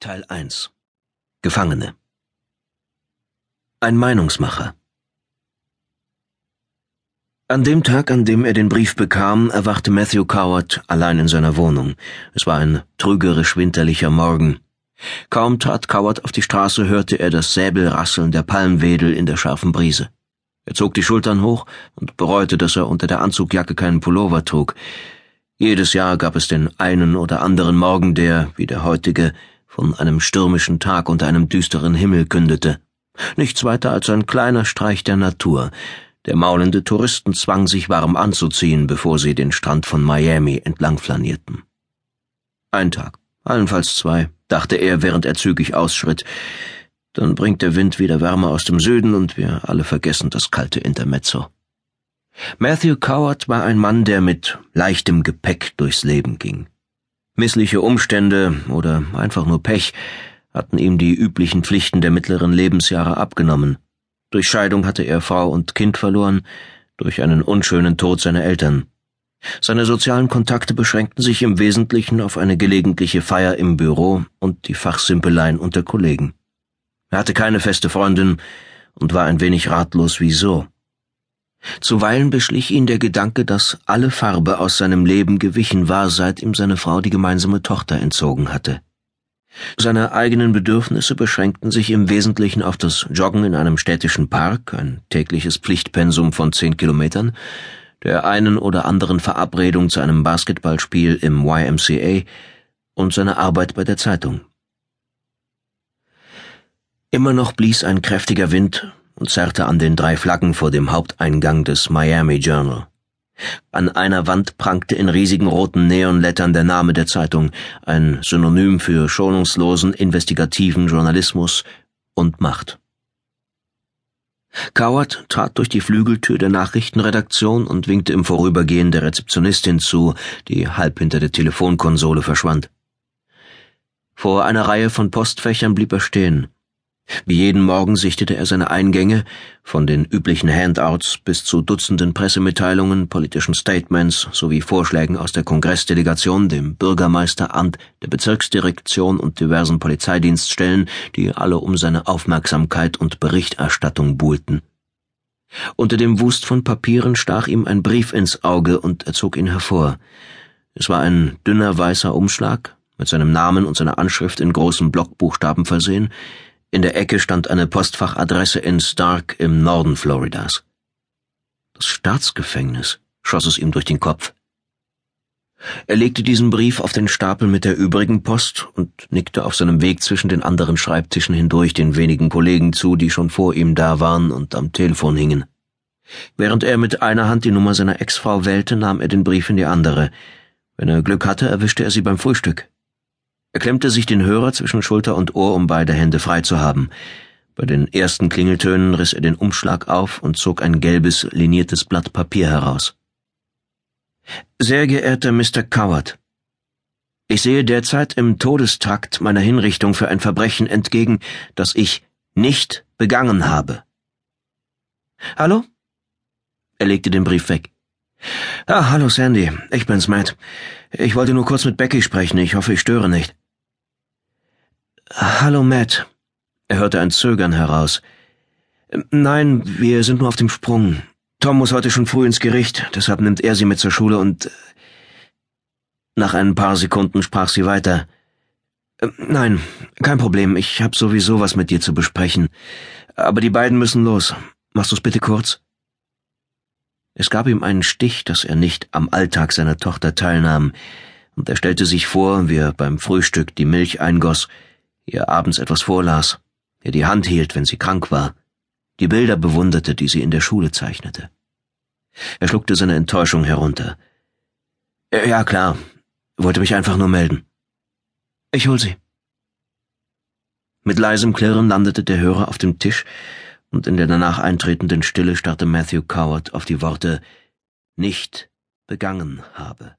Teil 1 Gefangene Ein Meinungsmacher An dem Tag, an dem er den Brief bekam, erwachte Matthew Coward allein in seiner Wohnung. Es war ein trügerisch winterlicher Morgen. Kaum trat Coward auf die Straße, hörte er das Säbelrasseln der Palmwedel in der scharfen Brise. Er zog die Schultern hoch und bereute, dass er unter der Anzugjacke keinen Pullover trug. Jedes Jahr gab es den einen oder anderen Morgen, der, wie der heutige, von einem stürmischen Tag unter einem düsteren Himmel kündete. Nichts weiter als ein kleiner Streich der Natur. Der maulende Touristen zwang sich warm anzuziehen, bevor sie den Strand von Miami entlang flanierten. Ein Tag, allenfalls zwei, dachte er, während er zügig ausschritt. Dann bringt der Wind wieder Wärme aus dem Süden und wir alle vergessen das kalte Intermezzo. Matthew Coward war ein Mann, der mit leichtem Gepäck durchs Leben ging. Missliche Umstände oder einfach nur Pech hatten ihm die üblichen Pflichten der mittleren Lebensjahre abgenommen. Durch Scheidung hatte er Frau und Kind verloren, durch einen unschönen Tod seiner Eltern. Seine sozialen Kontakte beschränkten sich im Wesentlichen auf eine gelegentliche Feier im Büro und die Fachsimpeleien unter Kollegen. Er hatte keine feste Freundin und war ein wenig ratlos wieso. Zuweilen beschlich ihn der Gedanke, dass alle Farbe aus seinem Leben gewichen war, seit ihm seine Frau die gemeinsame Tochter entzogen hatte. Seine eigenen Bedürfnisse beschränkten sich im Wesentlichen auf das Joggen in einem städtischen Park, ein tägliches Pflichtpensum von zehn Kilometern, der einen oder anderen Verabredung zu einem Basketballspiel im YMCA und seine Arbeit bei der Zeitung. Immer noch blies ein kräftiger Wind und zerrte an den drei Flaggen vor dem Haupteingang des Miami Journal. An einer Wand prangte in riesigen roten Neonlettern der Name der Zeitung, ein Synonym für schonungslosen investigativen Journalismus und Macht. Coward trat durch die Flügeltür der Nachrichtenredaktion und winkte im Vorübergehen der Rezeptionistin zu, die halb hinter der Telefonkonsole verschwand. Vor einer Reihe von Postfächern blieb er stehen. Wie jeden Morgen sichtete er seine Eingänge, von den üblichen Handouts bis zu Dutzenden Pressemitteilungen, politischen Statements sowie Vorschlägen aus der Kongressdelegation, dem Bürgermeisteramt, der Bezirksdirektion und diversen Polizeidienststellen, die alle um seine Aufmerksamkeit und Berichterstattung buhlten. Unter dem Wust von Papieren stach ihm ein Brief ins Auge und er zog ihn hervor. Es war ein dünner weißer Umschlag, mit seinem Namen und seiner Anschrift in großen Blockbuchstaben versehen, in der Ecke stand eine Postfachadresse in Stark im Norden Floridas. Das Staatsgefängnis, schoss es ihm durch den Kopf. Er legte diesen Brief auf den Stapel mit der übrigen Post und nickte auf seinem Weg zwischen den anderen Schreibtischen hindurch den wenigen Kollegen zu, die schon vor ihm da waren und am Telefon hingen. Während er mit einer Hand die Nummer seiner Ex-Frau wählte, nahm er den Brief in die andere. Wenn er Glück hatte, erwischte er sie beim Frühstück. Er klemmte sich den Hörer zwischen Schulter und Ohr, um beide Hände frei zu haben. Bei den ersten Klingeltönen riss er den Umschlag auf und zog ein gelbes, liniertes Blatt Papier heraus. Sehr geehrter Mr. Coward, ich sehe derzeit im Todestrakt meiner Hinrichtung für ein Verbrechen entgegen, das ich nicht begangen habe. Hallo? Er legte den Brief weg. Ah, hallo Sandy, ich bin's Matt. Ich wollte nur kurz mit Becky sprechen, ich hoffe, ich störe nicht. Hallo Matt. Er hörte ein Zögern heraus. Nein, wir sind nur auf dem Sprung. Tom muss heute schon früh ins Gericht, deshalb nimmt er sie mit zur Schule und... Nach ein paar Sekunden sprach sie weiter. Nein, kein Problem, ich hab sowieso was mit dir zu besprechen. Aber die beiden müssen los. Machst du's bitte kurz? Es gab ihm einen Stich, dass er nicht am Alltag seiner Tochter teilnahm, und er stellte sich vor, wie er beim Frühstück die Milch eingoss, ihr abends etwas vorlas, ihr die Hand hielt, wenn sie krank war, die Bilder bewunderte, die sie in der Schule zeichnete. Er schluckte seine Enttäuschung herunter. Ja, klar, wollte mich einfach nur melden. Ich hol sie. Mit leisem Klirren landete der Hörer auf dem Tisch, und in der danach eintretenden Stille starrte Matthew Coward auf die Worte nicht begangen habe.